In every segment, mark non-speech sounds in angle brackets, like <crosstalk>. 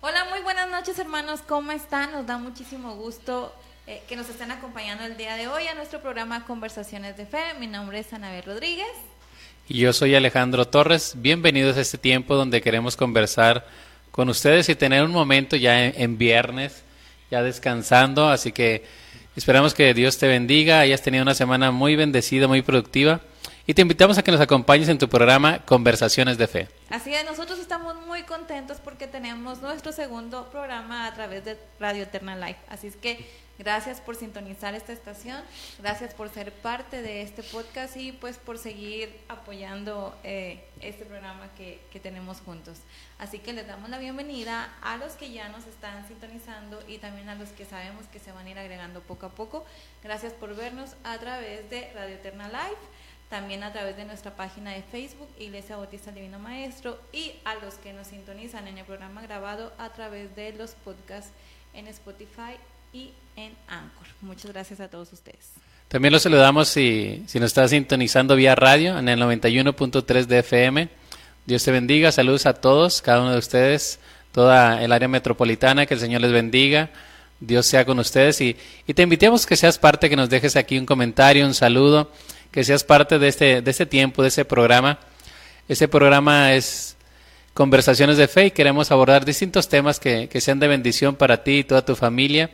Hola, muy buenas noches hermanos, ¿cómo están? Nos da muchísimo gusto eh, que nos estén acompañando el día de hoy a nuestro programa Conversaciones de Fe. Mi nombre es Anabel Rodríguez. Y yo soy Alejandro Torres. Bienvenidos a este tiempo donde queremos conversar con ustedes y tener un momento ya en, en viernes, ya descansando. Así que esperamos que Dios te bendiga, hayas tenido una semana muy bendecida, muy productiva y te invitamos a que nos acompañes en tu programa Conversaciones de Fe. Así es, nosotros estamos muy contentos porque tenemos nuestro segundo programa a través de Radio Eterna Life. Así es que gracias por sintonizar esta estación, gracias por ser parte de este podcast y pues por seguir apoyando eh, este programa que, que tenemos juntos. Así que les damos la bienvenida a los que ya nos están sintonizando y también a los que sabemos que se van a ir agregando poco a poco. Gracias por vernos a través de Radio Eterna Life también a través de nuestra página de Facebook, Iglesia Bautista Divino Maestro, y a los que nos sintonizan en el programa grabado a través de los podcasts en Spotify y en Anchor. Muchas gracias a todos ustedes. También los saludamos si, si nos está sintonizando vía radio en el 91.3 de FM. Dios te bendiga, saludos a todos, cada uno de ustedes, toda el área metropolitana, que el Señor les bendiga. Dios sea con ustedes y, y te invitamos que seas parte, que nos dejes aquí un comentario, un saludo que seas parte de este, de este tiempo, de ese programa. Este programa es Conversaciones de Fe y queremos abordar distintos temas que, que sean de bendición para ti y toda tu familia.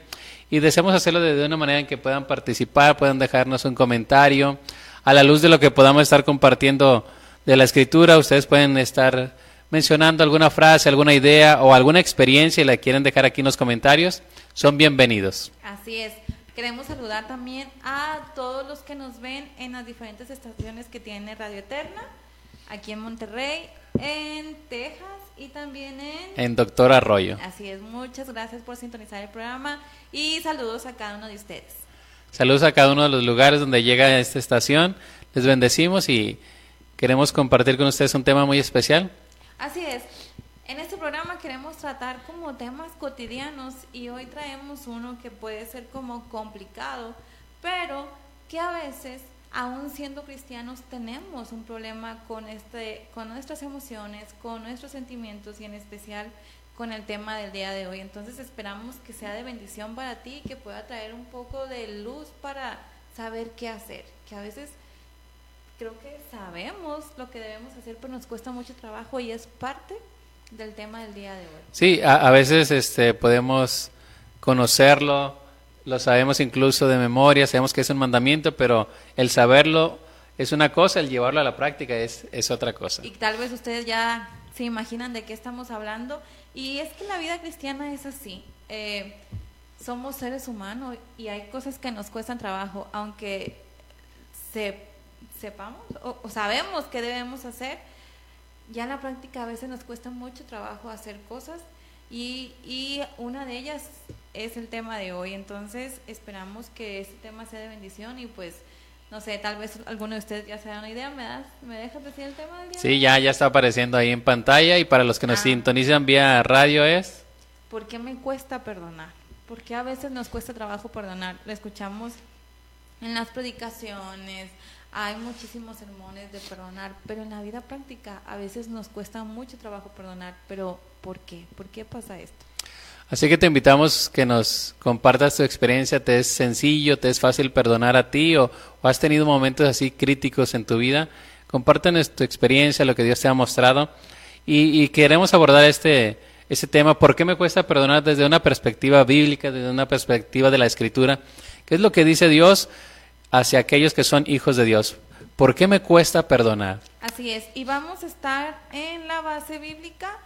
Y deseamos hacerlo de, una manera en que puedan participar, puedan dejarnos un comentario. A la luz de lo que podamos estar compartiendo de la escritura, ustedes pueden estar mencionando alguna frase, alguna idea o alguna experiencia y la quieren dejar aquí en los comentarios. Son bienvenidos. Así es. Queremos saludar también a todos los que nos ven en las diferentes estaciones que tiene Radio Eterna, aquí en Monterrey, en Texas y también en... En Doctor Arroyo. Así es, muchas gracias por sintonizar el programa y saludos a cada uno de ustedes. Saludos a cada uno de los lugares donde llega esta estación. Les bendecimos y queremos compartir con ustedes un tema muy especial. Así es. En este programa queremos tratar como temas cotidianos y hoy traemos uno que puede ser como complicado, pero que a veces, aún siendo cristianos, tenemos un problema con, este, con nuestras emociones, con nuestros sentimientos y en especial con el tema del día de hoy. Entonces esperamos que sea de bendición para ti y que pueda traer un poco de luz para saber qué hacer, que a veces creo que sabemos lo que debemos hacer, pero nos cuesta mucho trabajo y es parte del tema del día de hoy. Sí, a, a, veces este, podemos conocerlo, lo sabemos incluso de memoria, sabemos que es un mandamiento, pero el saberlo es una cosa, el llevarlo a la práctica es, es otra cosa. Y tal vez ustedes ya se imaginan de qué estamos hablando. Y es que la vida cristiana es así. Eh, somos seres humanos y hay cosas que nos cuestan trabajo, aunque se, sepamos o, o sabemos qué debemos hacer ya en la práctica a veces nos cuesta mucho trabajo hacer cosas y, y, una de ellas es el tema de hoy. Entonces esperamos que este tema sea de bendición y pues no sé, tal vez alguno de ustedes ya se da una idea. ¿Me, das, ¿Me dejas decir el tema del día? Sí, ya, ya está apareciendo ahí en pantalla y para los que nos ah. sintonizan vía radio es... ¿Por qué me cuesta perdonar? ¿Por qué a veces nos cuesta trabajo perdonar? Lo escuchamos en las predicaciones, hay muchísimos sermones de perdonar, pero en la vida práctica a veces nos cuesta mucho trabajo perdonar, pero ¿por qué? ¿Por qué pasa esto? Así que te invitamos que nos compartas tu experiencia, te es sencillo, te es fácil perdonar a ti o, has tenido momentos así críticos en tu vida. Compártenos tu experiencia, lo que Dios te ha mostrado y, queremos abordar este, este tema, ¿por qué me cuesta perdonar desde una perspectiva bíblica, desde una perspectiva de la escritura? ¿Qué es lo que dice Dios? Hacia aquellos que son hijos de Dios. ¿Por qué me cuesta perdonar? Así es, y vamos a estar en la base bíblica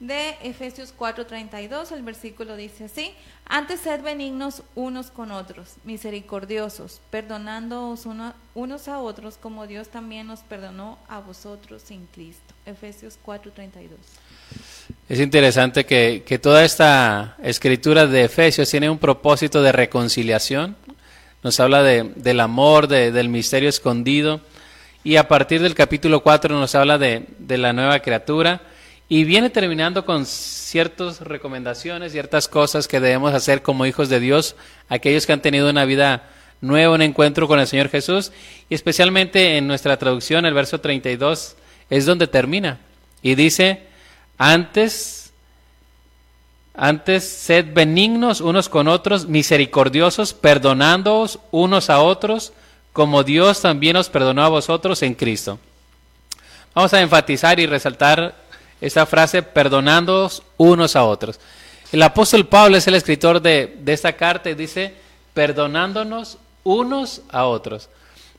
de Efesios 4:32, el versículo dice así, antes sed benignos unos con otros, misericordiosos, perdonándoos uno, unos a otros como Dios también nos perdonó a vosotros en Cristo. Efesios 4:32. Es interesante que, que toda esta escritura de Efesios tiene un propósito de reconciliación, nos habla de, del amor, de, del misterio escondido. Y a partir del capítulo 4 nos habla de, de la nueva criatura. Y viene terminando con ciertas recomendaciones, ciertas cosas que debemos hacer como hijos de Dios, aquellos que han tenido una vida nueva, un encuentro con el Señor Jesús. Y especialmente en nuestra traducción, el verso 32 es donde termina. Y dice, antes Antes, sed benignos unos con otros, misericordiosos, perdonándoos unos a otros, como Dios también os perdonó a vosotros en Cristo. Vamos a enfatizar y resaltar esta frase, perdonándoos unos a otros. El apóstol Pablo es el escritor de, de esta carta y dice, perdonándonos unos a otros.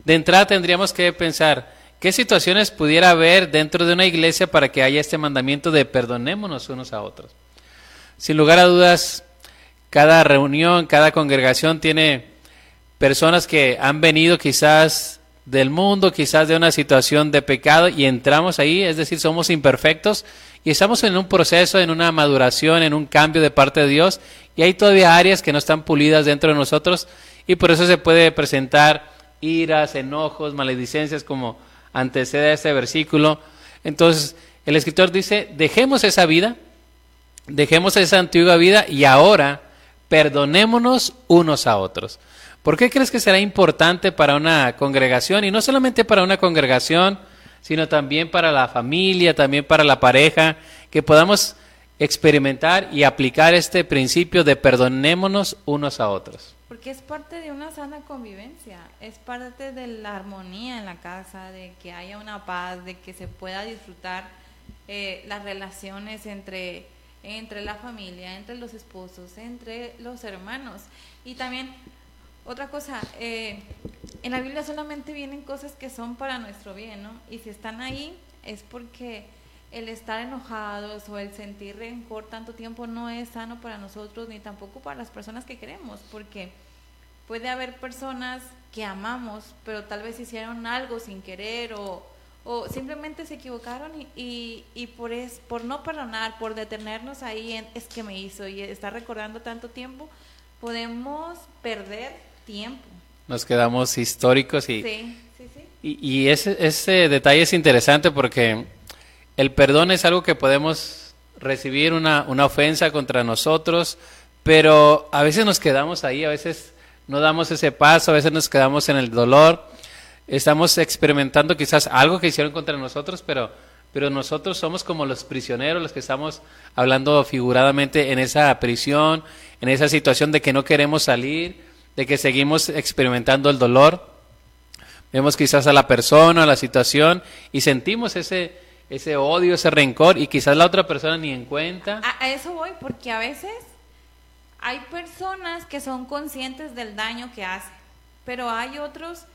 De entrada tendríamos que pensar, ¿qué situaciones pudiera haber dentro de una iglesia para que haya este mandamiento de perdonémonos unos a otros? Sin lugar a dudas, cada reunión, cada congregación tiene personas que han venido quizás del mundo, quizás de una situación de pecado y entramos ahí, es decir, somos imperfectos y estamos en un proceso, en una maduración, en un cambio de parte de Dios y hay todavía áreas que no están pulidas dentro de nosotros y por eso se puede presentar iras, enojos, maledicencias como antecede a este versículo. Entonces, el escritor dice, dejemos esa vida, Dejemos esa antigua vida y ahora perdonémonos unos a otros. ¿Por qué crees que será importante para una congregación? Y no solamente para una congregación, sino también para la familia, también para la pareja, que podamos experimentar y aplicar este principio de perdonémonos unos a otros. Porque es parte de una sana convivencia, es parte de la armonía en la casa, de que haya una paz, de que se pueda disfrutar eh, las relaciones entre entre la familia, entre los esposos, entre los hermanos. Y también, otra cosa, eh, en la Biblia solamente vienen cosas que son para nuestro bien, ¿no? Y si están ahí es porque el estar enojados o el sentir rencor tanto tiempo no es sano para nosotros ni tampoco para las personas que queremos, porque puede haber personas que amamos, pero tal vez hicieron algo sin querer o o simplemente se equivocaron y, y, por, es, por no perdonar, por detenernos ahí en es que me hizo y estar recordando tanto tiempo, podemos perder tiempo. Nos quedamos históricos y, sí, sí, sí. y, y ese, ese detalle es interesante porque el perdón es algo que podemos recibir una, una ofensa contra nosotros, pero a veces nos quedamos ahí, a veces no damos ese paso, a veces nos quedamos en el dolor estamos experimentando quizás algo que hicieron contra nosotros, pero, pero nosotros somos como los prisioneros, los que estamos hablando figuradamente en esa prisión, en esa situación de que no queremos salir, de que seguimos experimentando el dolor. Vemos quizás a la persona, a la situación y sentimos ese, ese odio, ese rencor y quizás la otra persona ni en cuenta. A, a eso voy, porque a veces hay personas que son conscientes del daño que hacen, pero hay otros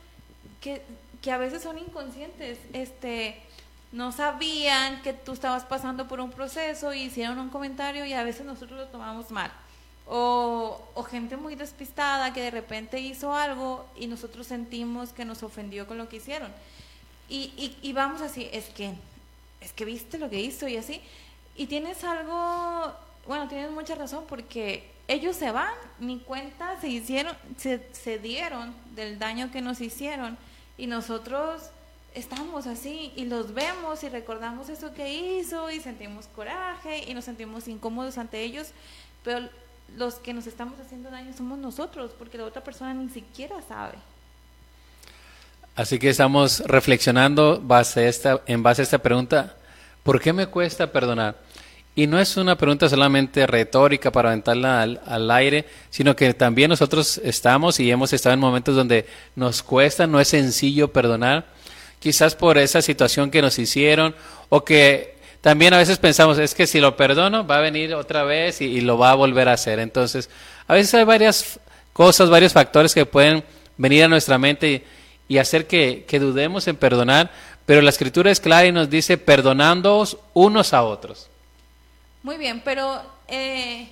que, que a veces son inconscientes, este, no sabían que tú estabas pasando por un proceso y hicieron un comentario y a veces nosotros lo tomamos mal. O, o, gente muy despistada que de repente hizo algo y nosotros sentimos que nos ofendió con lo que hicieron. Y, y, y, vamos así, es que, es que viste lo que hizo y así. Y tienes algo, bueno, tienes mucha razón porque ellos se van, ni cuenta se hicieron, se, se dieron del daño que nos hicieron y nosotros estamos así y los vemos y recordamos eso que hizo y sentimos coraje y nos sentimos incómodos ante ellos, pero los que nos estamos haciendo daño somos nosotros porque la otra persona ni siquiera sabe. Así que estamos reflexionando en base a esta pregunta, ¿por qué me cuesta perdonar? Y no es una pregunta solamente retórica para aventarla al, al, aire, sino que también nosotros estamos y hemos estado en momentos donde nos cuesta, no es sencillo perdonar, quizás por esa situación que nos hicieron o que también a veces pensamos, es que si lo perdono va a venir otra vez y, lo va a volver a hacer. Entonces, a veces hay varias cosas, varios factores que pueden venir a nuestra mente y, y hacer que, que dudemos en perdonar, pero la escritura es clara y nos dice, perdonándoos unos a otros. Muy bien, pero eh,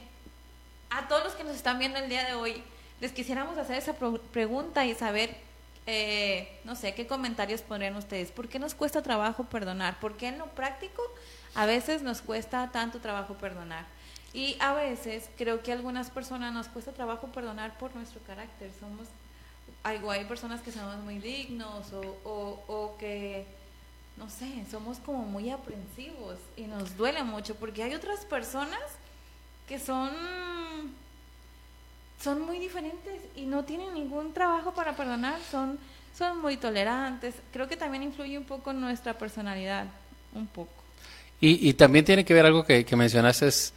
a todos los que nos están viendo el día de hoy, les quisiéramos hacer esa pregunta y saber, eh, no sé, qué comentarios pondrían ustedes. ¿Por qué nos cuesta trabajo perdonar? ¿Por qué en lo práctico a veces nos cuesta tanto trabajo perdonar? Y a veces creo que a algunas personas nos cuesta trabajo perdonar por nuestro carácter. Somos, hay, hay personas que somos muy dignos o, o, o que no sé, somos como muy aprensivos y nos duele mucho porque hay otras personas que son son muy diferentes y no tienen ningún trabajo para perdonar, son son muy tolerantes. Creo que también influye un poco nuestra personalidad, un poco. Y, y también tiene que ver algo que, que mencionaste, es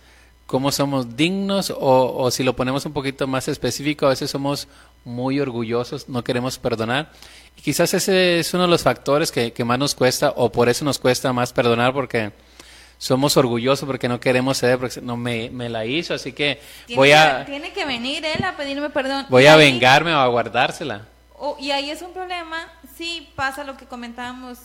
cómo somos dignos o, o, si lo ponemos un poquito más específico, a veces somos muy orgullosos, no queremos perdonar. Y quizás ese es uno de los factores que, que más nos cuesta o por eso nos cuesta más perdonar porque somos orgullosos porque no queremos ceder, porque no me, me la hizo, así que voy a... tiene que venir él a pedirme perdón. Voy a vengarme o a guardársela. y ahí es un problema, sí pasa lo que comentábamos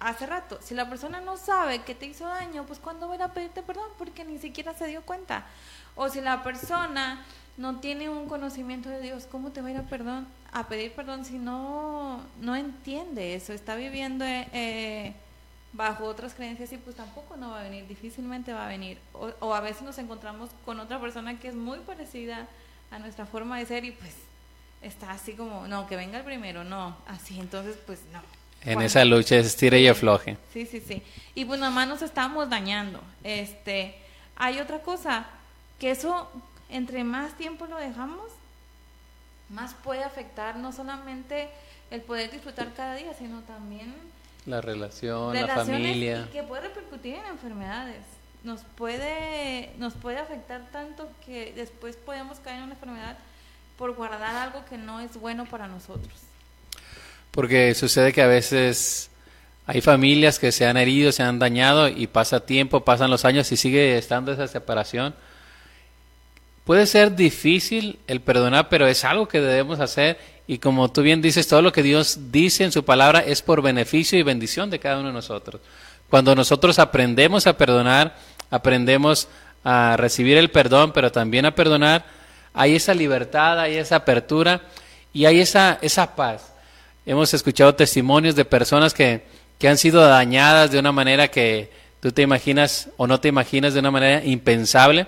hace rato. Si la persona no sabe que te hizo daño, pues ¿cuándo voy a pedirte perdón? Porque ni siquiera se dio cuenta. O si la persona no tiene un conocimiento de Dios, ¿cómo te va a ir a, perdón, a pedir perdón si no, no entiende eso? Está viviendo... Eh, bajo otras creencias y pues tampoco no va a venir, difícilmente va a venir. O, a veces nos encontramos con otra persona que es muy parecida a nuestra forma de ser y pues está así como, no, que venga el primero, no, así, entonces pues no. En esa lucha es estira y afloje. Sí, sí, sí. Y pues nada más nos estamos dañando. Este, hay otra cosa, que eso, entre más tiempo lo dejamos, más puede afectar no solamente el poder disfrutar cada día, sino también la relación, la familia. que puede repercutir en enfermedades. Nos puede, nos puede afectar tanto que después podemos caer en una enfermedad por guardar algo que no es bueno para nosotros. Porque sucede que a veces hay familias que se han herido, se han dañado y pasa tiempo, pasan los años y sigue estando esa separación. Puede ser difícil el perdonar, pero es algo que debemos hacer y como tú bien dices, todo lo que Dios dice en su palabra es por beneficio y bendición de cada uno de nosotros. Cuando nosotros aprendemos a perdonar, aprendemos a recibir el perdón, pero también a perdonar, hay esa libertad, hay esa apertura y hay esa, esa paz. Hemos escuchado testimonios de personas que, que han sido dañadas de una manera que tú te imaginas o no te imaginas de una manera impensable,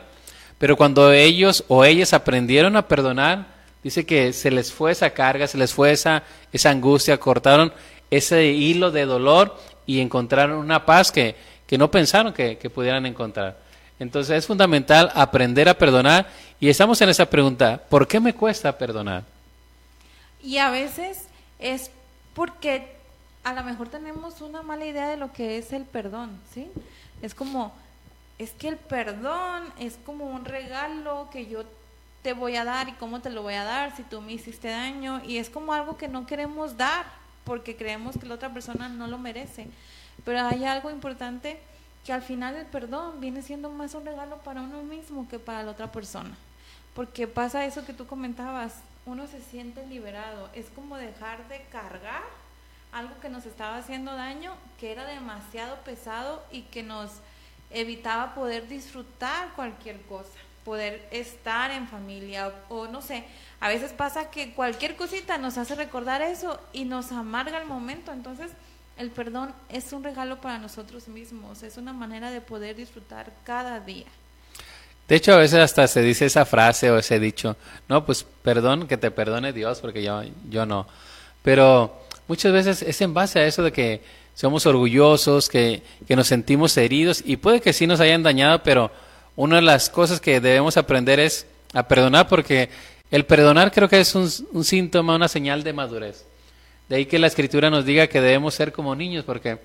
pero cuando ellos o ellas aprendieron a perdonar, Dice que se les fue esa carga, se les fue esa, esa angustia, cortaron ese hilo de dolor y encontraron una paz que, que no pensaron que, que pudieran encontrar. Entonces es fundamental aprender a perdonar y estamos en esa pregunta, ¿por qué me cuesta perdonar? Y a veces es porque a lo mejor tenemos una mala idea de lo que es el perdón, ¿sí? Es como, es que el perdón es como un regalo que yo te voy a dar y cómo te lo voy a dar si tú me hiciste daño y es como algo que no queremos dar porque creemos que la otra persona no lo merece. Pero hay algo importante que al final el perdón viene siendo más un regalo para uno mismo que para la otra persona. Porque pasa eso que tú comentabas, uno se siente liberado, es como dejar de cargar algo que nos estaba haciendo daño, que era demasiado pesado y que nos evitaba poder disfrutar cualquier cosa poder estar en familia o, no sé, a veces pasa que cualquier cosita nos hace recordar eso y nos amarga el momento, entonces el perdón es un regalo para nosotros mismos, es una manera de poder disfrutar cada día. De hecho, a veces hasta se dice esa frase o ese dicho, no, pues perdón, que te perdone Dios, porque yo, yo no. Pero muchas veces es en base a eso de que somos orgullosos, que, que nos sentimos heridos y puede que sí nos hayan dañado, pero una de las cosas que debemos aprender es a perdonar porque el perdonar creo que es un, síntoma, una señal de madurez. De ahí que la escritura nos diga que debemos ser como niños porque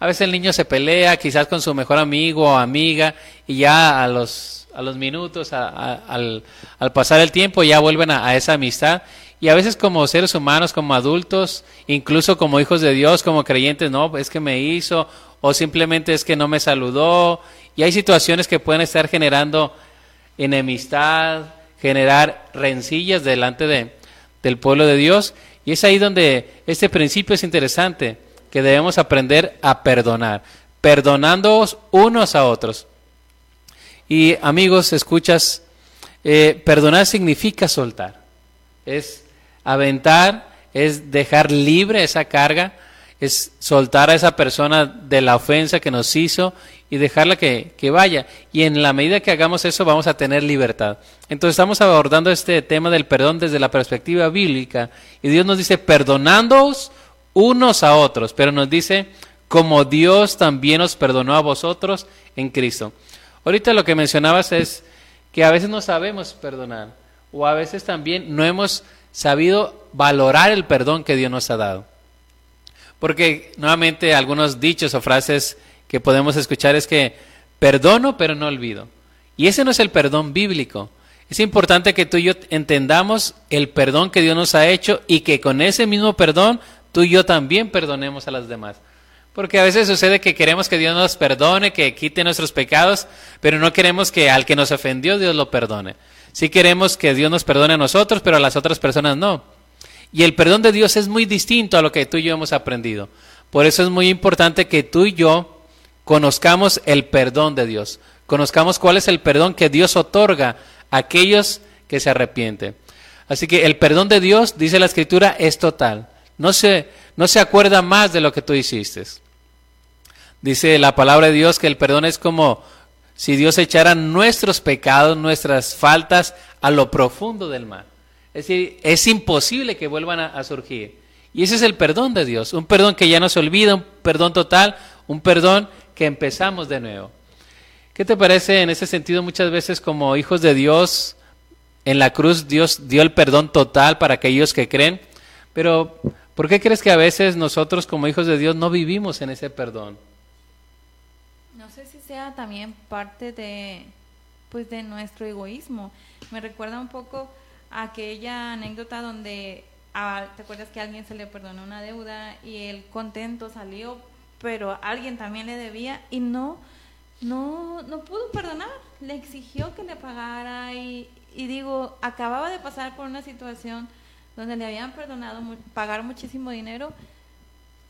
a veces el niño se pelea quizás con su mejor amigo o amiga y ya a los, a los minutos, al, pasar el tiempo ya vuelven a, a esa amistad. Y a veces como seres humanos, como adultos, incluso como hijos de Dios, como creyentes, no, es que me hizo, o simplemente es que no me saludó, y hay situaciones que pueden estar generando enemistad, generar rencillas delante de, del pueblo de Dios. Y es ahí donde este principio es interesante, que debemos aprender a perdonar, perdonándoos unos a otros. Y amigos, escuchas, eh, perdonar significa soltar, es aventar, es dejar libre esa carga, es soltar a esa persona de la ofensa que nos hizo y dejarla que, vaya. Y en la medida que hagamos eso vamos a tener libertad. Entonces estamos abordando este tema del perdón desde la perspectiva bíblica. Y Dios nos dice, perdonándoos unos a otros, pero nos dice, como Dios también os perdonó a vosotros en Cristo. Ahorita lo que mencionabas es que a veces no sabemos perdonar o a veces también no hemos sabido valorar el perdón que Dios nos ha dado. Porque nuevamente algunos dichos o frases que podemos escuchar es que perdono pero no olvido. Y ese no es el perdón bíblico. Es importante que tú y yo entendamos el perdón que Dios nos ha hecho y que con ese mismo perdón tú y yo también perdonemos a las demás. Porque a veces sucede que queremos que Dios nos perdone, que quite nuestros pecados, pero no queremos que al que nos ofendió Dios lo perdone. Sí queremos que Dios nos perdone a nosotros, pero a las otras personas no. Y el perdón de Dios es muy distinto a lo que tú y yo hemos aprendido. Por eso es muy importante que tú y yo conozcamos el perdón de Dios. Conozcamos cuál es el perdón que Dios otorga aquellos que se arrepienten. Así que el perdón de Dios, dice la Escritura, es total. No se, no se acuerda más de lo que tú hiciste. Dice la palabra de Dios que el perdón es como si Dios echara nuestros pecados, nuestras faltas a lo profundo del mar. Es decir, es imposible que vuelvan a, a surgir. Y ese es el perdón de Dios, un perdón que ya no se olvida, un perdón total, un perdón que empezamos de nuevo. ¿Qué te parece en ese sentido muchas veces como hijos de Dios? En la cruz Dios dio el perdón total para aquellos que creen, pero ¿por qué crees que a veces nosotros como hijos de Dios no vivimos en ese perdón? No sé si sea también parte de pues de nuestro egoísmo. Me recuerda un poco aquella anécdota donde a, te acuerdas que alguien se le perdonó una deuda y él contento salió, pero alguien también le debía y no no, no pudo perdonar, le exigió que le pagara y, y digo, acababa de pasar por una situación donde le habían perdonado pagar muchísimo dinero,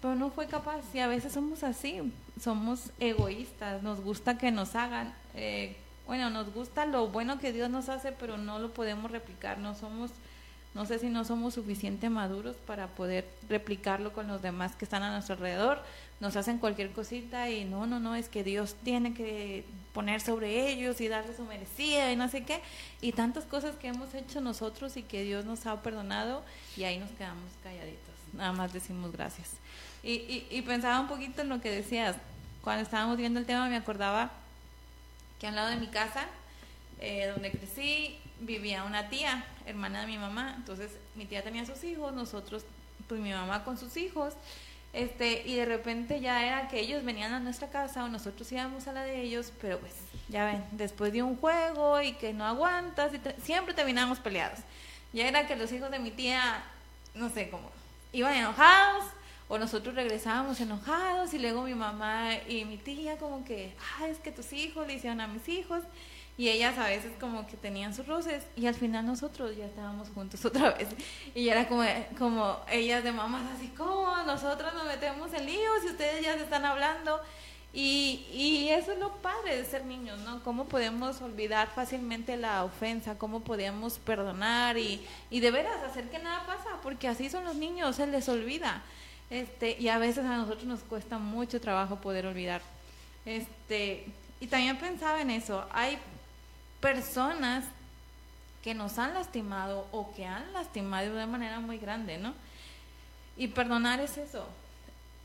pero no fue capaz. Y a veces somos así, somos egoístas, nos gusta que nos hagan, eh, bueno, nos gusta lo bueno que Dios nos hace, pero no lo podemos replicar, no somos, no sé si no somos suficientemente maduros para poder replicarlo con los demás que están a nuestro alrededor, nos hacen cualquier cosita y no, no, no, es que Dios tiene que poner sobre ellos y darles su merecida y no sé qué, y tantas cosas que hemos hecho nosotros y que Dios nos ha perdonado y ahí nos quedamos calladitos, nada más decimos gracias. Y, y, pensaba un poquito en lo que decías, cuando estábamos viendo el tema me acordaba que al lado de mi casa, eh, donde crecí, vivía una tía, hermana de mi mamá, entonces mi tía tenía sus hijos, nosotros, pues mi mamá con sus hijos, este, y de repente ya era que ellos venían a nuestra casa o nosotros íbamos a la de ellos, pero pues ya ven, después de un juego y que no aguantas, y siempre terminábamos peleados. Ya era que los hijos de mi tía, no sé cómo, iban enojados o nosotros regresábamos enojados y luego mi mamá y mi tía como que, ah, es que tus hijos le hicieron a mis hijos y ellas a veces como que tenían sus roces y al final nosotros ya estábamos juntos <laughs> otra vez y era como, como ellas de mamás así como nosotros nos metemos en líos y ustedes ya se están hablando y, y eso es lo padre de ser niños, ¿no? Cómo podemos olvidar fácilmente la ofensa, cómo podemos perdonar y, y de veras hacer que nada pasa, porque así son los niños, se les olvida. Este, y a veces a nosotros nos cuesta mucho trabajo poder olvidar. Este, y también pensaba en eso, hay personas que nos han lastimado o que han lastimado de manera muy grande, ¿no? Y perdonar es eso.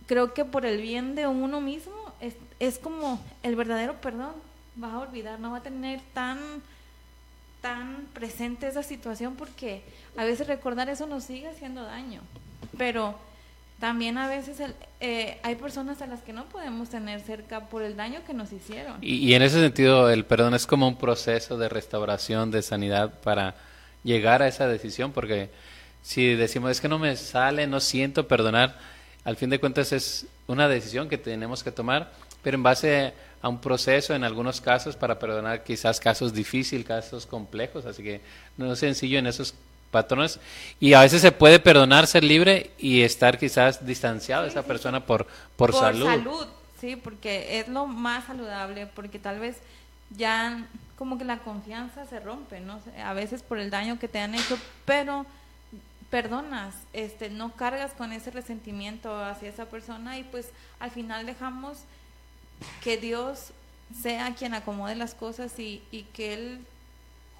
Creo que por el bien de uno mismo es, es como el verdadero perdón. Va a olvidar, no va a tener tan tan presente esa situación porque a veces recordar eso nos sigue haciendo daño. Pero también a veces eh, hay personas a las que no podemos tener cerca por el daño que nos hicieron. Y, en ese sentido el perdón es como un proceso de restauración, de sanidad para llegar a esa decisión, porque si decimos es que no me sale, no siento perdonar, al fin de cuentas es una decisión que tenemos que tomar, pero en base a un proceso en algunos casos para perdonar quizás casos difíciles, casos complejos, así que no es sencillo en esos patrones y a veces se puede perdonar ser libre y estar quizás distanciado de esa persona por, por, por salud. salud. Sí, porque es lo más saludable, porque tal vez ya como que la confianza se rompe, ¿no? A veces por el daño que te han hecho, pero perdonas, este, no cargas con ese resentimiento hacia esa persona y pues al final dejamos que Dios sea quien acomode las cosas y, y que Él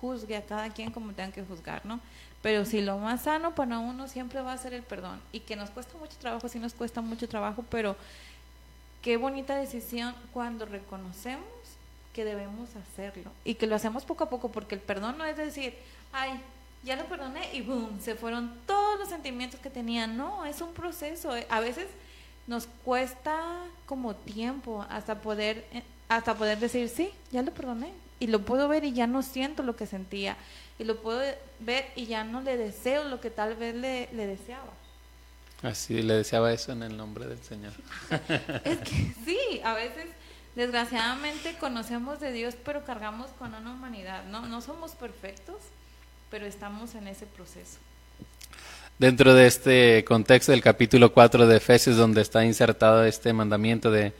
juzgue a cada quien como tenga que juzgar, ¿no? Pero si lo más sano para uno siempre va a ser el perdón. Y que nos cuesta mucho trabajo, sí nos cuesta mucho trabajo, pero qué bonita decisión cuando reconocemos que debemos hacerlo. Y que lo hacemos poco a poco, porque el perdón no es decir, ay, ya lo perdoné y boom, se fueron todos los sentimientos que tenía. No, es un proceso. A veces nos cuesta como tiempo hasta poder, hasta poder decir, sí, ya lo perdoné y lo puedo ver y ya no siento lo que sentía. Y lo puedo ver y ya no le deseo lo que tal vez le, le deseaba. Así le deseaba eso en el nombre del Señor. <laughs> es que sí, a veces desgraciadamente conocemos de Dios, pero cargamos con una humanidad. No, no somos perfectos, pero estamos en ese proceso. Dentro de este contexto del capítulo 4 de Efesios, donde está insertado este mandamiento de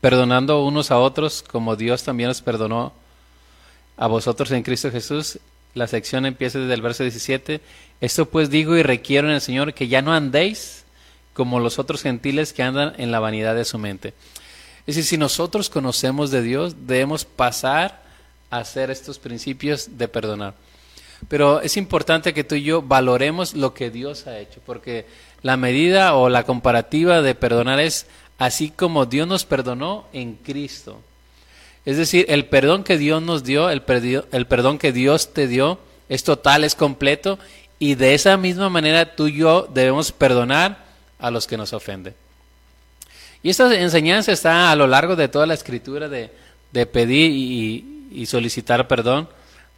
perdonando unos a otros, como Dios también os perdonó a vosotros en Cristo Jesús, la sección empieza desde el verso 17. Esto pues digo y requiero en el Señor que ya no andéis como los otros gentiles que andan en la vanidad de su mente. Es decir, si nosotros conocemos de Dios, debemos pasar a hacer estos principios de perdonar. Pero es importante que tú y yo valoremos lo que Dios ha hecho, porque la medida o la comparativa de perdonar es así como Dios nos perdonó en Cristo. Es decir, el perdón que Dios nos dio, el, el perdón que Dios te dio, es total, es completo, y de esa misma manera tú y yo debemos perdonar a los que nos ofenden. Y esta enseñanza está a lo largo de toda la escritura de, pedir y, y solicitar perdón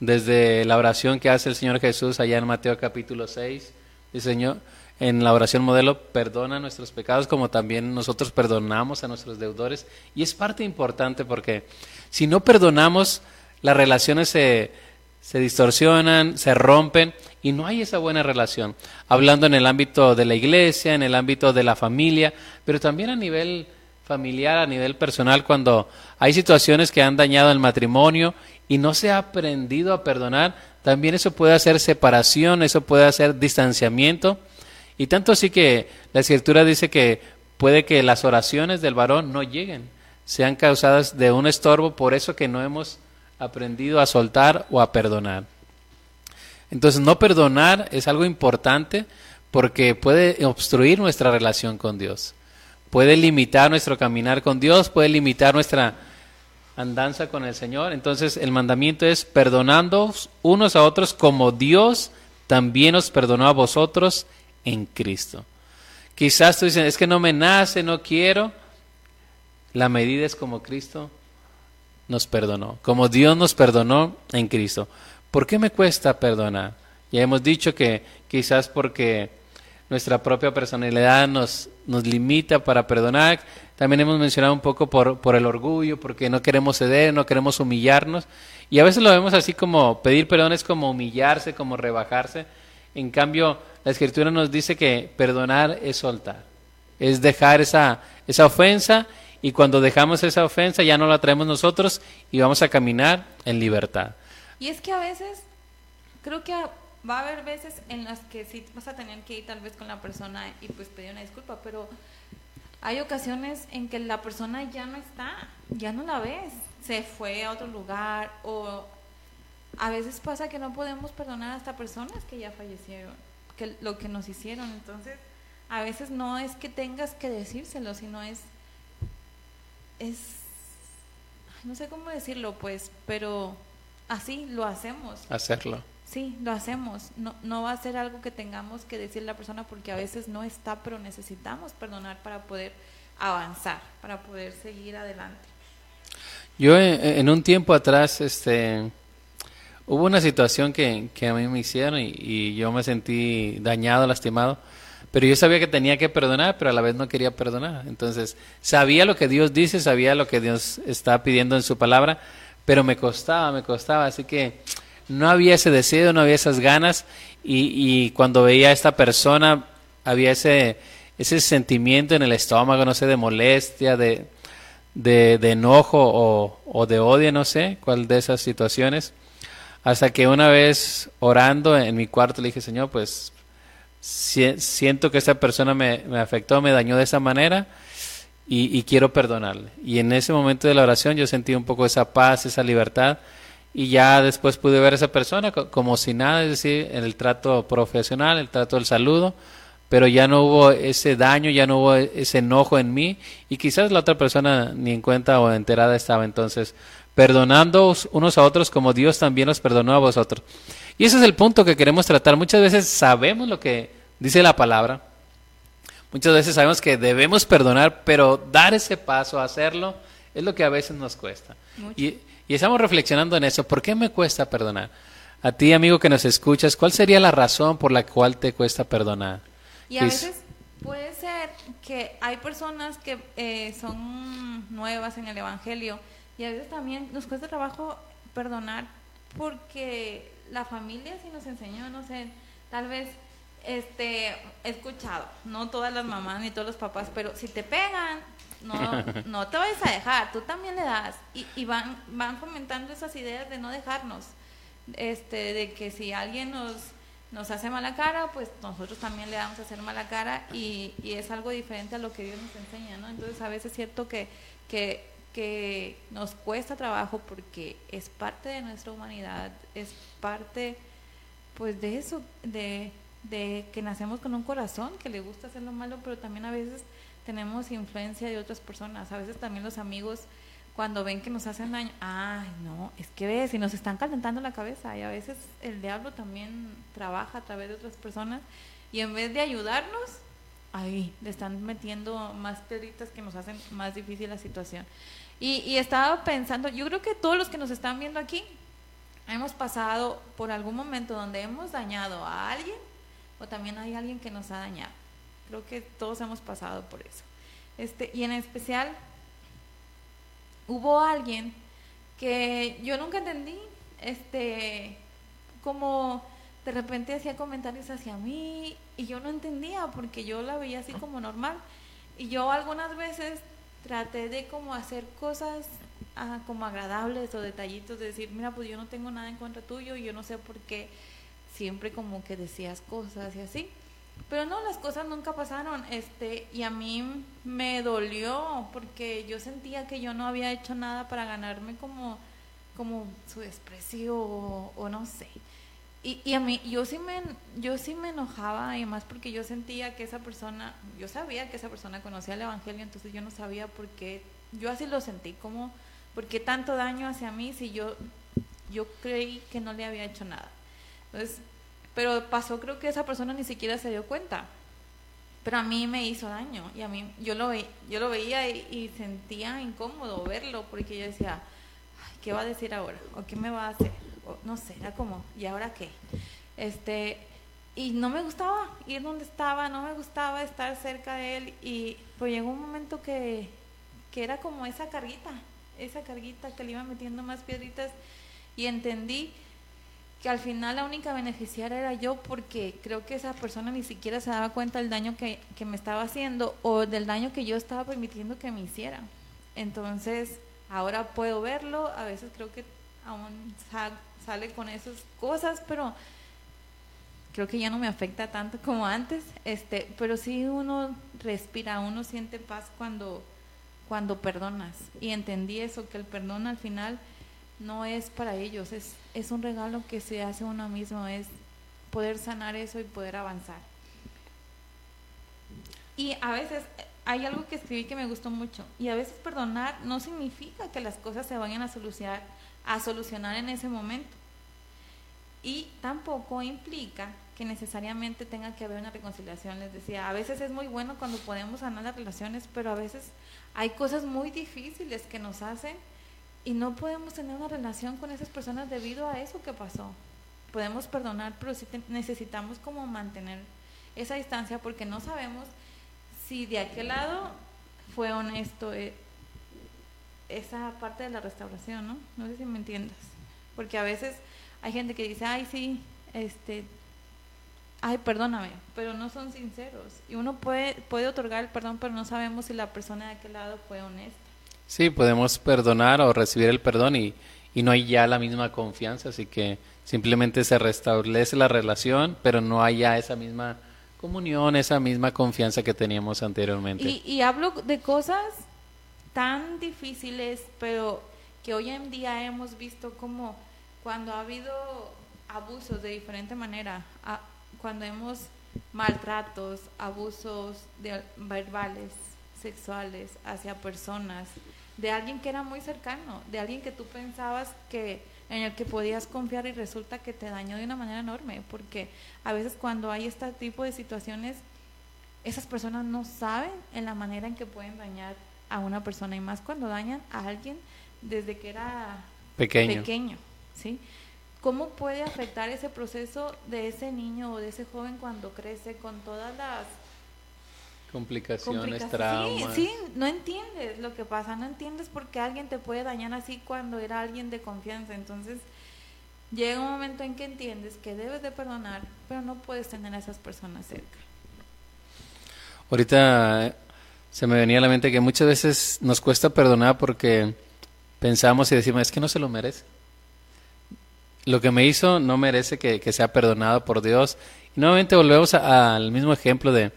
desde la oración que hace el Señor Jesús allá en Mateo capítulo 6. Dice, Señor, en la oración modelo, perdona nuestros pecados como también nosotros perdonamos a nuestros deudores. Y es parte importante porque si no perdonamos, las relaciones se, se distorsionan, se rompen y no hay esa buena relación. Hablando en el ámbito de la iglesia, en el ámbito de la familia, pero también a nivel familiar, a nivel personal, cuando hay situaciones que han dañado el matrimonio y no se ha aprendido a perdonar, también eso puede hacer separación, eso puede hacer distanciamiento. Y tanto así que la escritura dice que puede que las oraciones del varón no lleguen, sean causadas de un estorbo, por eso que no hemos aprendido a soltar o a perdonar. Entonces, no perdonar es algo importante porque puede obstruir nuestra relación con Dios, puede limitar nuestro caminar con Dios, puede limitar nuestra andanza con el Señor. Entonces el mandamiento es perdonando unos a otros como Dios también os perdonó a vosotros en Cristo. Quizás tú dices, es que no me nace, no quiero. La medida es como Cristo nos perdonó, como Dios nos perdonó en Cristo. ¿Por qué me cuesta perdonar? Ya hemos dicho que quizás porque nuestra propia personalidad nos, nos limita para perdonar. También hemos mencionado un poco por, por el orgullo, porque no queremos ceder, no queremos humillarnos. Y a veces lo vemos así como pedir perdón es como humillarse, como rebajarse. En cambio, la escritura nos dice que perdonar es soltar, es dejar esa, esa ofensa y cuando dejamos esa ofensa ya no la traemos nosotros y vamos a caminar en libertad. Y es que a veces creo que va a haber veces en las que sí vas a tener que ir tal vez con la persona y pues pedir una disculpa, pero hay ocasiones en que la persona ya no está, ya no la ves, se fue a otro lugar o a veces pasa que no podemos perdonar hasta personas que ya fallecieron, que lo que nos hicieron, entonces a veces no es que tengas que decírselo, sino es es no sé cómo decirlo, pues, pero así lo hacemos. Hacerlo. Sí, lo hacemos. No, no va a ser algo que tengamos que decirle a la persona porque a veces no está, pero necesitamos perdonar para poder avanzar, para poder seguir adelante. Yo eh, en un tiempo atrás, este, hubo una situación que, que a mí me hicieron y, yo me sentí dañado, lastimado, pero yo sabía que tenía que perdonar, pero a la vez no quería perdonar. Entonces, sabía lo que Dios dice, sabía lo que Dios está pidiendo en su palabra, pero me costaba, me costaba, así que no había ese deseo, no había esas ganas y, cuando veía a esta persona había ese, ese sentimiento en el estómago, no sé, de molestia, de, de, enojo o, de odio, no sé cuál de esas situaciones. Hasta que una vez orando en mi cuarto le dije, Señor, pues siento que esta persona me, me, afectó, me dañó de esa manera y, y quiero perdonarle. Y en ese momento de la oración yo sentí un poco esa paz, esa libertad y ya después pude ver a esa persona como si nada, es decir, en el trato profesional, el trato del saludo, pero ya no hubo ese daño, ya no hubo ese enojo en mí y quizás la otra persona ni en cuenta o enterada estaba entonces perdonando unos a otros como Dios también los perdonó a vosotros. Y ese es el punto que queremos tratar. Muchas veces sabemos lo que dice la palabra, muchas veces sabemos que debemos perdonar, pero dar ese paso, hacerlo, es lo que a veces nos cuesta. Y, Y estamos reflexionando en eso. ¿Por qué me cuesta perdonar? A ti, amigo que nos escuchas, ¿cuál sería la razón por la cual te cuesta perdonar? Y a veces puede ser que hay personas que eh, son nuevas en el Evangelio y a veces también nos cuesta trabajo perdonar porque la familia sí nos enseñó, no sé, tal vez este he escuchado, no todas las mamás ni todos los papás, pero si te pegan, no, <laughs> no te vayas a dejar, tú también le das. Y, y van, van fomentando esas ideas de no dejarnos, este, de que si alguien nos, nos hace mala cara, pues nosotros también le damos a hacer mala cara y, y es algo diferente a lo que Dios nos enseña, ¿no? Entonces a veces es cierto que, que, que nos cuesta trabajo porque es parte de nuestra humanidad, es parte pues de eso, de de que nacemos con un corazón que le gusta hacer lo malo, pero también a veces tenemos influencia de otras personas. A veces también los amigos, cuando ven que nos hacen daño, ay, no, es que ves, y nos están calentando la cabeza. Y a veces el diablo también trabaja a través de otras personas y en vez de ayudarnos, ahí le están metiendo más piedritas que nos hacen más difícil la situación. Y, estaba pensando, yo creo que todos los que nos están viendo aquí hemos pasado por algún momento donde hemos dañado a alguien o también hay alguien que nos ha dañado. Creo que todos hemos pasado por eso. Este, y en especial hubo alguien que yo nunca entendí, este, como de repente hacía comentarios hacia mí y yo no entendía porque yo la veía así como normal. Y yo algunas veces traté de como hacer cosas como agradables o detallitos, de decir, mira, pues yo no tengo nada en contra tuyo y yo no sé por qué siempre como que decías cosas y así. Pero no, las cosas nunca pasaron, este, y a mí me dolió porque yo sentía que yo no había hecho nada para ganarme como, como su desprecio o, no sé. Y, y, a mí, yo sí, me, yo sí me enojaba, y más porque yo sentía que esa persona, yo sabía que esa persona conocía el Evangelio, entonces yo no sabía por qué, yo así lo sentí, como, ¿por qué tanto daño hacia mí si yo, yo creí que no le había hecho nada? Entonces, pero pasó, creo que esa persona ni siquiera se dio cuenta. Pero a mí me hizo daño y a mí yo lo, yo lo veía y, sentía incómodo verlo porque yo decía, ¿qué va a decir ahora? ¿O qué me va a hacer? No sé, era como, ¿y ahora qué? Este, y no me gustaba ir donde estaba, no me gustaba estar cerca de él y pues llegó un momento que, que era como esa carguita, esa carguita que le iba metiendo más piedritas y entendí que al final la única beneficiaria era yo porque creo que esa persona ni siquiera se daba cuenta del daño que, me estaba haciendo o del daño que yo estaba permitiendo que me hiciera. Entonces, ahora puedo verlo, a veces creo que aún sale con esas cosas, pero creo que ya no me afecta tanto como antes, este, pero sí uno respira, uno siente paz cuando, cuando perdonas. Y entendí eso, que el perdón al final no es para ellos, es, es un regalo que se hace uno mismo, es poder sanar eso y poder avanzar. Y a veces hay algo que escribí que me gustó mucho, y a veces perdonar no significa que las cosas se vayan a solucionar, a solucionar en ese momento. Y tampoco implica que necesariamente tenga que haber una reconciliación. Les decía, a veces es muy bueno cuando podemos sanar las relaciones, pero a veces hay cosas muy difíciles que nos hacen y no podemos tener una relación con esas personas debido a eso que pasó. Podemos perdonar, pero sí necesitamos como mantener esa distancia porque no sabemos si de aquel lado fue honesto eh, esa parte de la restauración, ¿no? No sé si me entiendas. Porque a veces hay gente que dice, ay, sí, este, ay, perdóname, pero no son sinceros. Y uno puede, puede otorgar el perdón, pero no sabemos si la persona de aquel lado fue honesta. Sí, podemos perdonar o recibir el perdón y, y no hay ya la misma confianza, así que simplemente se restablece la relación, pero no hay ya esa misma comunión, esa misma confianza que teníamos anteriormente. Y, y hablo de cosas tan difíciles, pero que hoy en día hemos visto como cuando ha habido abusos de diferente manera, cuando hemos maltratos, abusos verbales, sexuales hacia personas, de alguien que era muy cercano, de alguien que tú pensabas que en el que podías confiar y resulta que te dañó de una manera enorme, porque a veces cuando hay este tipo de situaciones, esas personas no saben en la manera en que pueden dañar a una persona y más cuando dañan a alguien desde que era pequeño. pequeño, ¿sí? ¿Cómo puede afectar ese proceso de ese niño o de ese joven cuando crece con todas las Complicaciones, complicaciones? traumas. Sí, sí, no entiendes lo que pasa, no entiendes por qué alguien te puede dañar así cuando era alguien de confianza. Entonces, llega un momento en que entiendes que debes de perdonar, pero no puedes tener a esas personas cerca. Ahorita se me venía a la mente que muchas veces nos cuesta perdonar porque pensamos y decimos, es que no se lo merece. Lo que me hizo no merece que, que sea perdonado por Dios. Y nuevamente volvemos al mismo ejemplo de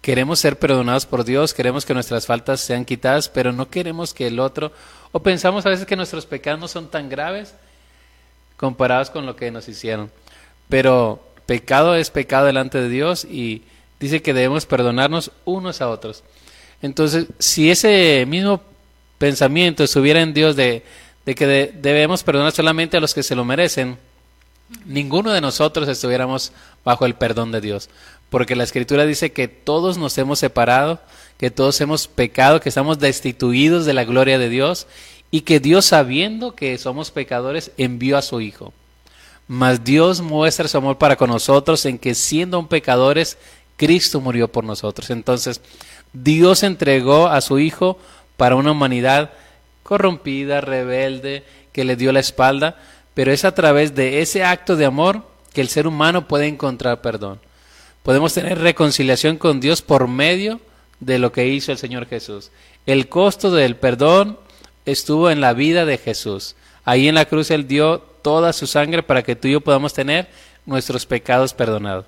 queremos ser perdonados por Dios, queremos que nuestras faltas sean quitadas, pero no queremos que el otro, o pensamos a veces que nuestros pecados no son tan graves comparados con lo que nos hicieron. Pero pecado es pecado delante de Dios y dice que debemos perdonarnos unos a otros. Entonces, si ese mismo pensamiento estuviera en Dios de, que de- debemos perdonar solamente a los que se lo merecen, ninguno de nosotros estuviéramos bajo el perdón de Dios. Porque la Escritura dice que todos nos hemos separado, que todos hemos pecado, que estamos destituidos de la gloria de Dios y que Dios, sabiendo que somos pecadores, envió a su Hijo. Mas Dios muestra su amor para con nosotros en que siendo aún pecadores, Cristo murió por nosotros. Entonces, Dios entregó a su Hijo para una humanidad corrompida, rebelde, que le dio la espalda, pero es a través de ese acto de amor que el ser humano puede encontrar perdón. Podemos tener reconciliación con Dios por medio de lo que hizo el Señor Jesús. El costo del perdón estuvo en la vida de Jesús. Ahí en la cruz Él dio toda su sangre para que tú y yo podamos tener nuestros pecados perdonados.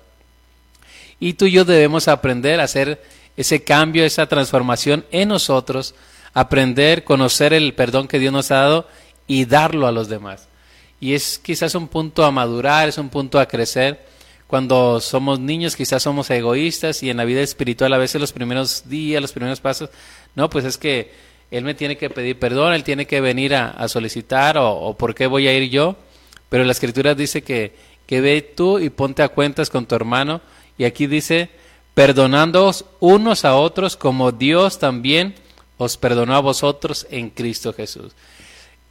Y tú y yo debemos aprender a hacer ese cambio, esa transformación en nosotros, aprender, conocer el perdón que Dios nos ha dado y darlo a los demás. Y es quizás un punto a madurar, es un punto a crecer. Cuando somos niños quizás somos egoístas y en la vida espiritual a veces los primeros días, los primeros pasos, no, pues es que él me tiene que pedir perdón, él tiene que venir a, solicitar o, o por qué voy a ir yo. Pero la escritura dice que, que ve tú y ponte a cuentas con tu hermano. Y aquí dice, perdonándoos unos a otros como Dios también os perdonó a vosotros en Cristo Jesús.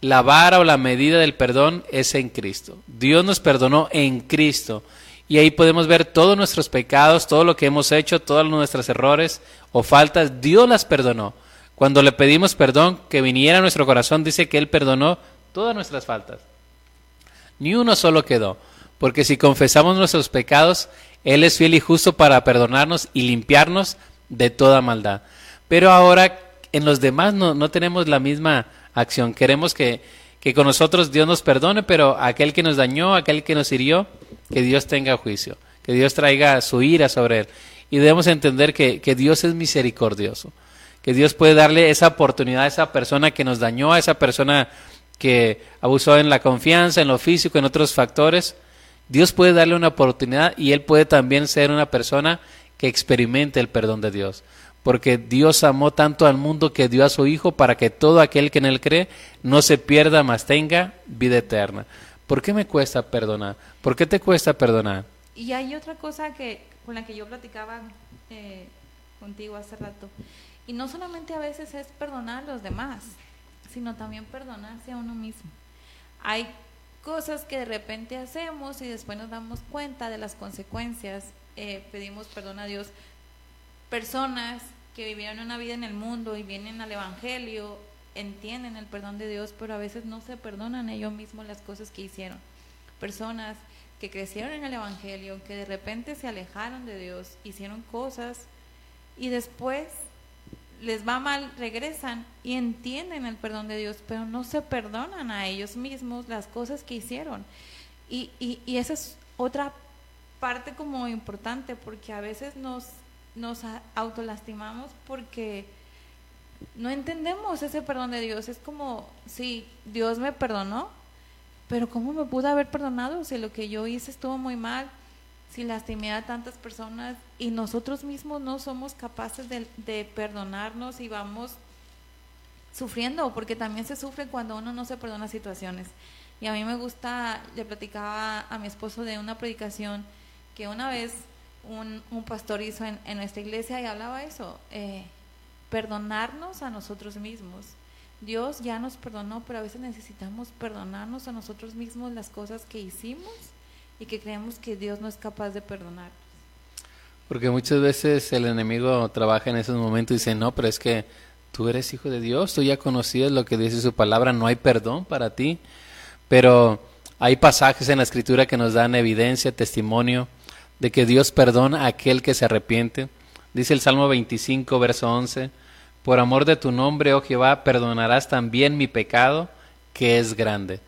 La vara o la medida del perdón es en Cristo. Dios nos perdonó en Cristo. Y ahí podemos ver todos nuestros pecados, todo lo que hemos hecho, todos nuestros errores o faltas. Dios las perdonó. Cuando le pedimos perdón, que viniera a nuestro corazón, dice que Él perdonó todas nuestras faltas. Ni uno solo quedó. Porque si confesamos nuestros pecados, Él es fiel y justo para perdonarnos y limpiarnos de toda maldad. Pero ahora en los demás no, no tenemos la misma acción. Queremos que, que con nosotros Dios nos perdone, pero aquel que nos dañó, aquel que nos hirió, que Dios tenga juicio, que Dios traiga su ira sobre él. Y debemos entender que, que Dios es misericordioso, que Dios puede darle esa oportunidad a esa persona que nos dañó, a esa persona que abusó en la confianza, en lo físico, en otros factores. Dios puede darle una oportunidad y él puede también ser una persona que experimente el perdón de Dios. Porque Dios amó tanto al mundo que dio a su Hijo para que todo aquel que en él cree no se pierda, mas tenga vida eterna. ¿Por qué me cuesta perdonar? ¿Por qué te cuesta perdonar? Y hay otra cosa que con la que yo platicaba eh, contigo hace rato. Y no solamente a veces es perdonar a los demás, sino también perdonarse a uno mismo. Hay cosas que de repente hacemos y después nos damos cuenta de las consecuencias. Eh, pedimos perdón a Dios. Personas que vivieron una vida en el mundo y vienen al Evangelio, entienden el perdón de Dios, pero a veces no se perdonan ellos mismos las cosas que hicieron. Personas que crecieron en el Evangelio, que de repente se alejaron de Dios, hicieron cosas y después les va mal, regresan y entienden el perdón de Dios, pero no se perdonan a ellos mismos las cosas que hicieron. Y, y, y esa es otra parte como importante, porque a veces nos, nos autolastimamos porque no entendemos ese perdón de Dios. Es como, sí, Dios me perdonó, pero ¿cómo me pudo haber perdonado si lo que yo hice estuvo muy mal? Si lastimé a tantas personas y nosotros mismos no somos capaces de, de perdonarnos y vamos sufriendo, porque también se sufre cuando uno no se perdona situaciones. Y a mí me gusta, le platicaba a mi esposo de una predicación que una vez un, un pastor hizo en, en nuestra iglesia y hablaba eso, eh, perdonarnos a nosotros mismos. Dios ya nos perdonó, pero a veces necesitamos perdonarnos a nosotros mismos las cosas que hicimos y que creemos que Dios no es capaz de perdonar. Porque muchas veces el enemigo trabaja en esos momentos y dice, no, pero es que tú eres hijo de Dios, tú ya conocías lo que dice su palabra, no hay perdón para ti. Pero hay pasajes en la escritura que nos dan evidencia, testimonio de que Dios perdona a aquel que se arrepiente. Dice el Salmo 25, verso 11, por amor de tu nombre, oh Jehová, perdonarás también mi pecado, que es grande.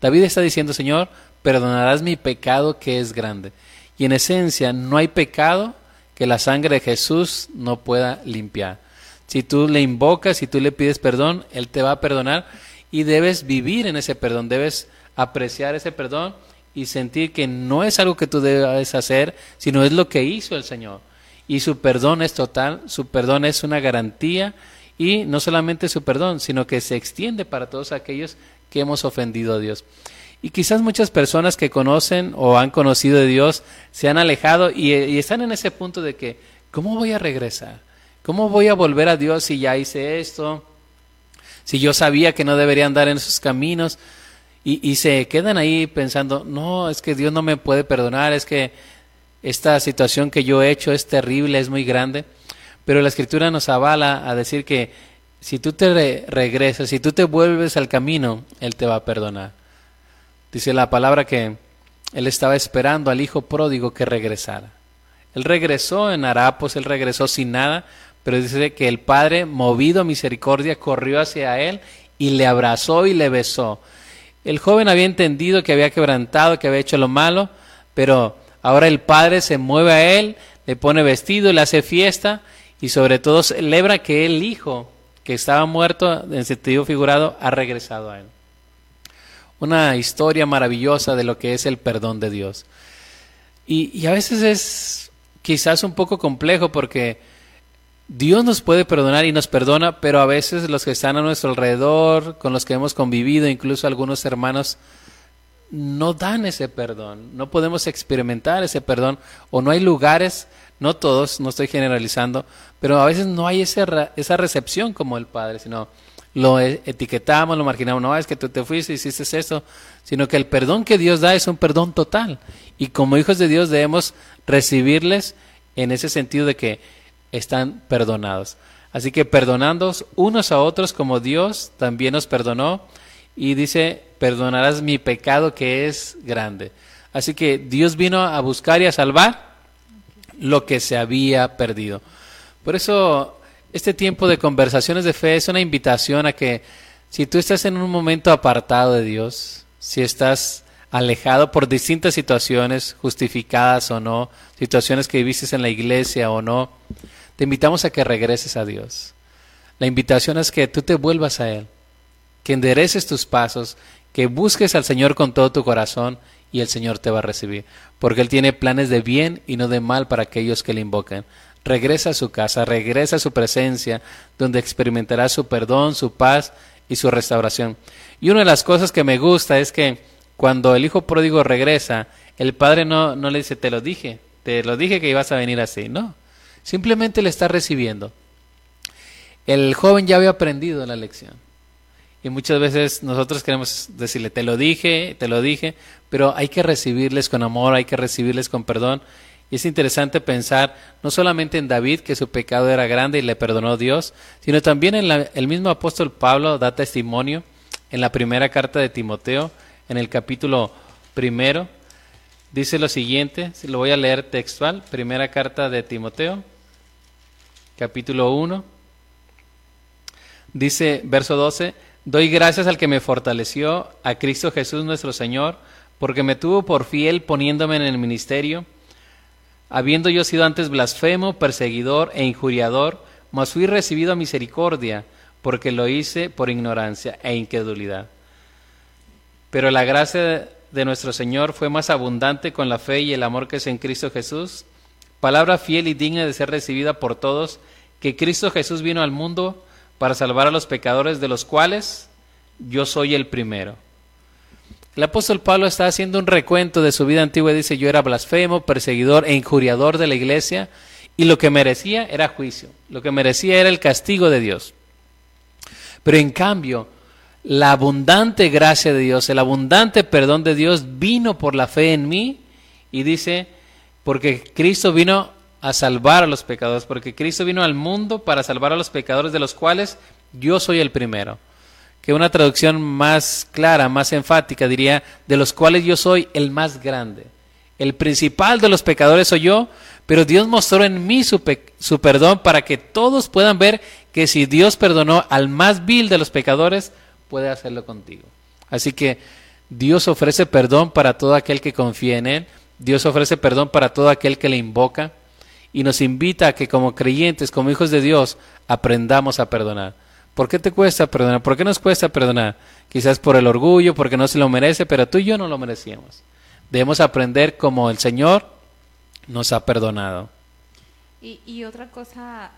David está diciendo, Señor, perdonarás mi pecado, que es grande. Y en esencia, no hay pecado que la sangre de Jesús no pueda limpiar. Si tú le invocas, si tú le pides perdón, Él te va a perdonar y debes vivir en ese perdón, debes apreciar ese perdón y sentir que no es algo que tú debes hacer, sino es lo que hizo el Señor. Y su perdón es total, su perdón es una garantía y no solamente su perdón, sino que se extiende para todos aquellos que hemos ofendido a Dios. Y quizás muchas personas que conocen o han conocido de Dios se han alejado y, están en ese punto de que, ¿cómo voy a regresar? ¿Cómo voy a volver a Dios si ya hice esto? Si yo sabía que no debería andar en esos caminos. Y, y, se quedan ahí pensando, no, es que Dios no me puede perdonar, es que esta situación que yo he hecho es terrible, es muy grande. Pero la Escritura nos avala a decir que si tú te regresas, si tú te vuelves al camino, Él te va a perdonar. Dice la palabra que Él estaba esperando al Hijo pródigo que regresara. Él regresó en harapos, Él regresó sin nada, pero dice que el Padre, movido a misericordia, corrió hacia él y le abrazó y le besó. El joven había entendido que había quebrantado, que había hecho lo malo, pero ahora el Padre se mueve a él, le pone vestido, le hace fiesta y sobre todo celebra que el Hijo, que estaba muerto en sentido figurado, ha regresado a él. Una historia maravillosa de lo que es el perdón de Dios. Y, a veces es quizás un poco complejo porque Dios nos puede perdonar y nos perdona, pero a veces los que están a nuestro alrededor, con los que hemos convivido, incluso algunos hermanos, no dan ese perdón, no podemos experimentar ese perdón, o no hay lugares, no todos, no estoy generalizando, pero a veces no hay esa recepción como el Padre, sino lo e, etiquetamos, lo marginamos, no es que tú te fuiste, hiciste eso, sino que el perdón que Dios da es un perdón total, y como hijos de Dios debemos recibirles en ese sentido de que están perdonados. Así que perdonándonos unos a otros como Dios también nos perdonó y dice, perdonarás mi pecado que es grande. Así que Dios vino a buscar y a salvar lo que se había perdido. Por eso este tiempo de conversaciones de fe es una invitación a que si tú estás en un momento apartado de Dios, si estás alejado por distintas situaciones, justificadas o no, situaciones que viviste en la iglesia o no, te invitamos a que regreses a Dios. La invitación es que tú te vuelvas a Él, que endereces tus pasos, que busques al Señor con todo tu corazón y el Señor te va a recibir, porque Él tiene planes de bien y no de mal para aquellos que le invocan. Regresa a su casa, regresa a su presencia, donde experimentarás su perdón, su paz y su restauración. Y una de las cosas que me gusta es que cuando el hijo pródigo regresa, el padre no, no le dice, te lo dije, te lo dije que ibas a venir así. No, Simplemente le está recibiendo. El joven ya había aprendido la lección. Y muchas veces nosotros queremos decirle, te lo dije, te lo dije, pero hay que recibirles con amor, hay que recibirles con perdón. Y es interesante pensar no solamente en David, que su pecado era grande y le perdonó Dios, sino también en el mismo apóstol Pablo da testimonio en la primera carta de Timoteo, en el capítulo primero. Dice lo siguiente, lo voy a leer textual, primera carta de Timoteo, capítulo 1. Dice, verso 12, doy gracias al que me fortaleció, a Cristo Jesús nuestro Señor, porque me tuvo por fiel poniéndome en el ministerio, habiendo yo sido antes blasfemo, perseguidor e injuriador, mas fui recibido a misericordia, porque lo hice por ignorancia e incredulidad. Pero la gracia de nuestro Señor fue más abundante con la fe y el amor que es en Cristo Jesús, palabra fiel y digna de ser recibida por todos, que Cristo Jesús vino al mundo para salvar a los pecadores, de los cuales yo soy el primero. El apóstol Pablo está haciendo un recuento de su vida antigua y dice, yo era blasfemo, perseguidor e injuriador de la iglesia, y lo que merecía era juicio, lo que merecía era el castigo de Dios. Pero en cambio, la abundante gracia de Dios, el abundante perdón de Dios vino por la fe en mí y dice, porque Cristo vino a salvar a los pecadores, porque Cristo vino al mundo para salvar a los pecadores de los cuales yo soy el primero. Que una traducción más clara, más enfática diría, de los cuales yo soy el más grande. El principal de los pecadores soy yo, pero Dios mostró en mí su, su, perdón para que todos puedan ver que si Dios perdonó al más vil de los pecadores, puede hacerlo contigo. Así que Dios ofrece perdón para todo aquel que confía en Él. Dios ofrece perdón para todo aquel que le invoca. Y nos invita a que como creyentes, como hijos de Dios, aprendamos a perdonar. ¿Por qué te cuesta perdonar? ¿Por qué nos cuesta perdonar? Quizás por el orgullo, porque no se lo merece, pero tú y yo no lo merecíamos. Debemos aprender como el Señor nos ha perdonado. Y, y otra cosa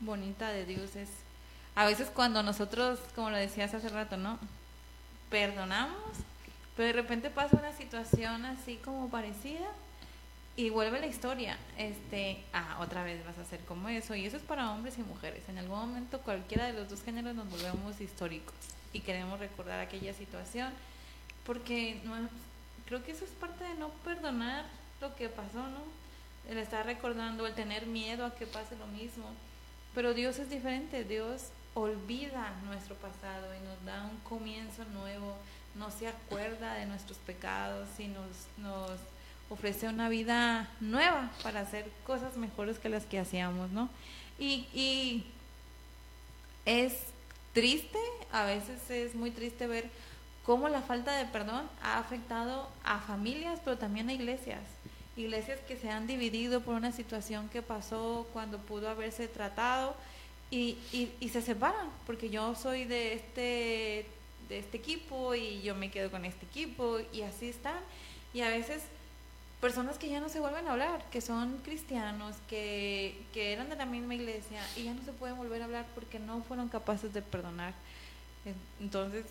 bonita de Dios es, a veces cuando nosotros, como lo decías hace rato, ¿no? Perdonamos, pero de repente pasa una situación así como parecida y vuelve la historia. Este, ah, otra vez vas a hacer como eso. Y eso es para hombres y mujeres. En algún momento cualquiera de los dos géneros nos volvemos históricos y queremos recordar aquella situación porque no, creo que eso es parte de no perdonar lo que pasó, ¿no? El estar recordando, el tener miedo a que pase lo mismo. Pero Dios es diferente, Dios olvida nuestro pasado y nos da un comienzo nuevo, no se acuerda de nuestros pecados y nos, nos ofrece una vida nueva para hacer cosas mejores que las que hacíamos, ¿no? Y, y es triste, a veces es muy triste ver cómo la falta de perdón ha afectado a familias, pero también a iglesias. Iglesias que se han dividido por una situación que pasó cuando pudo haberse tratado y, y, se separan, porque yo soy de este, de este equipo y yo me quedo con este equipo y así están. Y a veces personas que ya no se vuelven a hablar, que son cristianos, que, que eran de la misma iglesia y ya no se pueden volver a hablar porque no fueron capaces de perdonar. Entonces,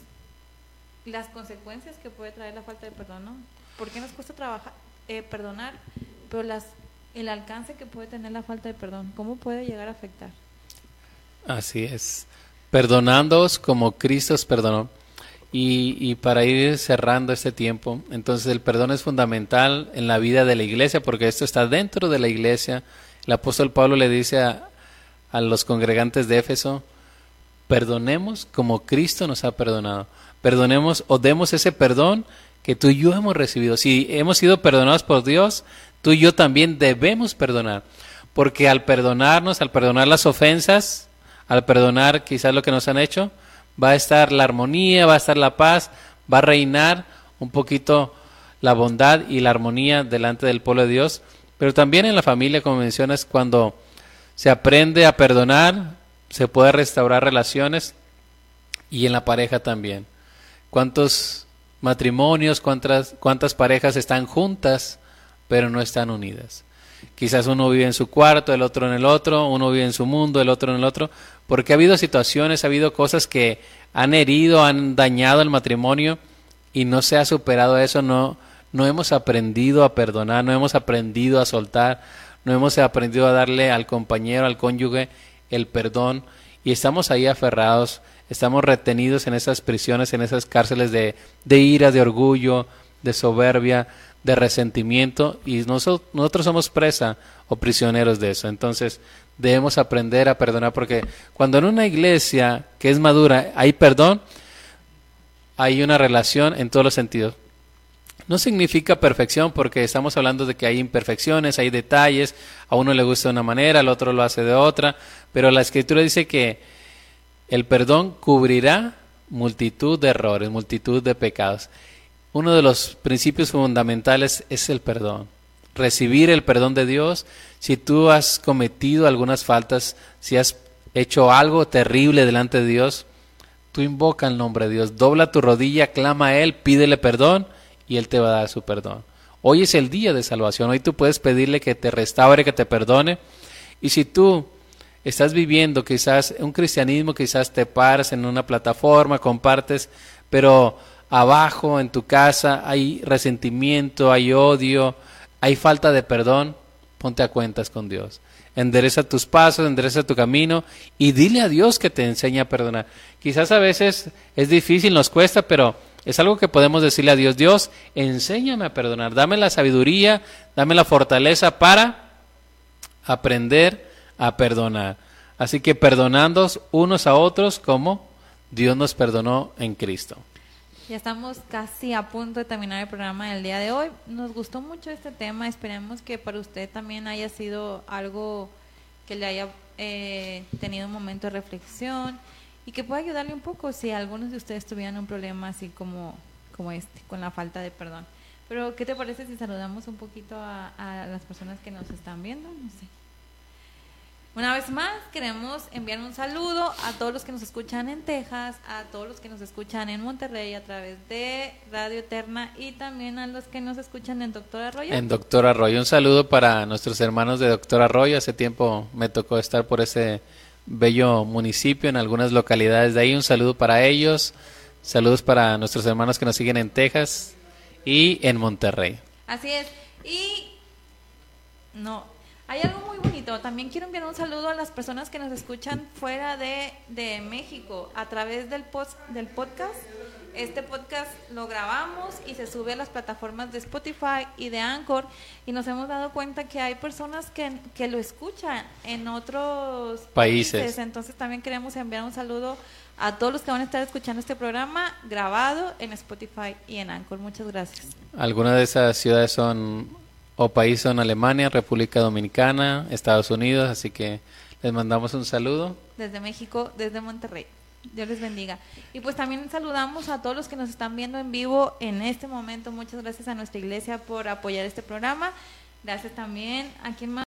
las consecuencias que puede traer la falta de perdón, ¿no? ¿Por qué nos cuesta trabajar, eh, perdonar? Pero las, el alcance que puede tener la falta de perdón, ¿cómo puede llegar a afectar? Así es. Perdonándoos como Cristo os perdonó. Y, para ir cerrando este tiempo, entonces el perdón es fundamental en la vida de la iglesia porque esto está dentro de la iglesia. El apóstol Pablo le dice a, a los congregantes de Éfeso, perdonemos como Cristo nos ha perdonado perdonemos o demos ese perdón que tú y yo hemos recibido. Si hemos sido perdonados por Dios, tú y yo también debemos perdonar. Porque al perdonarnos, al perdonar las ofensas, al perdonar quizás lo que nos han hecho, va a estar la armonía, va a estar la paz, va a reinar un poquito la bondad y la armonía delante del pueblo de Dios. Pero también en la familia, como mencionas, cuando se aprende a perdonar, se puede restaurar relaciones y en la pareja también cuántos matrimonios, cuántas, cuántas parejas están juntas, pero no están unidas. Quizás uno vive en su cuarto, el otro en el otro, uno vive en su mundo, el otro en el otro, porque ha habido situaciones, ha habido cosas que han herido, han dañado el matrimonio y no se ha superado eso, no, no hemos aprendido a perdonar, no hemos aprendido a soltar, no hemos aprendido a darle al compañero, al cónyuge el perdón. Y estamos ahí aferrados estamos retenidos en esas prisiones, en esas cárceles de, de ira, de orgullo, de soberbia, de resentimiento, y nosotros, nosotros somos presa o prisioneros de eso. Entonces, debemos aprender a perdonar, porque cuando en una iglesia que es madura hay perdón, hay una relación en todos los sentidos. No significa perfección porque estamos hablando de que hay imperfecciones, hay detalles, a uno le gusta de una manera, al otro lo hace de otra, pero la escritura dice que el perdón cubrirá multitud de errores, multitud de pecados. Uno de los principios fundamentales es el perdón. Recibir el perdón de Dios. Si tú has cometido algunas faltas, si has hecho algo terrible delante de Dios, tú invoca el nombre de Dios, dobla tu rodilla, clama a Él, pídele perdón y Él te va a dar su perdón. Hoy es el día de salvación, hoy tú puedes pedirle que te restaure, que te perdone. Y si tú estás viviendo quizás un cristianismo, quizás te paras en una plataforma, compartes, pero abajo en tu casa hay resentimiento, hay odio, hay falta de perdón, ponte a cuentas con Dios. endereza tus pasos, endereza tu camino y dile a Dios que te enseñe a perdonar. Quizás a veces es difícil, nos cuesta, pero es algo que podemos decirle a Dios, Dios, enséñame a perdonar, dame la sabiduría, dame la fortaleza para aprender a perdonar. Así que perdonando unos a otros como Dios nos perdonó en Cristo. Ya estamos casi a punto de terminar el programa del día de hoy. Nos gustó mucho este tema. Esperemos que para usted también haya sido algo que le haya eh, tenido un momento de reflexión y que pueda ayudarle un poco si algunos de ustedes tuvieran un problema así como, como este, con la falta de perdón. Pero, ¿qué te parece si saludamos un poquito a, a las personas que nos están viendo? No sé. Una vez más, queremos enviar un saludo a todos los que nos escuchan en Texas, a todos los que nos escuchan en Monterrey a través de Radio Eterna y también a los que nos escuchan en Doctor Arroyo. En Doctor Arroyo, un saludo para nuestros hermanos de Doctor Arroyo. Hace tiempo me tocó estar por ese bello municipio en algunas localidades de ahí. Un saludo para ellos. Saludos para nuestros hermanos que nos siguen en Texas y en Monterrey. Así es. Y no, hay algo muy bonito. También quiero enviar un saludo a las personas que nos escuchan fuera de, de México a través del, post, del podcast. Este podcast lo grabamos y se sube a las plataformas de Spotify y de Anchor y nos hemos dado cuenta que hay personas que, que lo escuchan en otros Países. países. Entonces también queremos enviar un saludo a todos los que van a estar escuchando este programa grabado en Spotify y en Anchor. Muchas gracias. Algunas de esas ciudades son o países son Alemania, República Dominicana, Estados Unidos, así que les mandamos un saludo. Desde México, desde Monterrey. Dios les bendiga. Y pues también saludamos a todos los que nos están viendo en vivo en este momento. Muchas gracias a nuestra iglesia por apoyar este programa. Gracias también a quien más.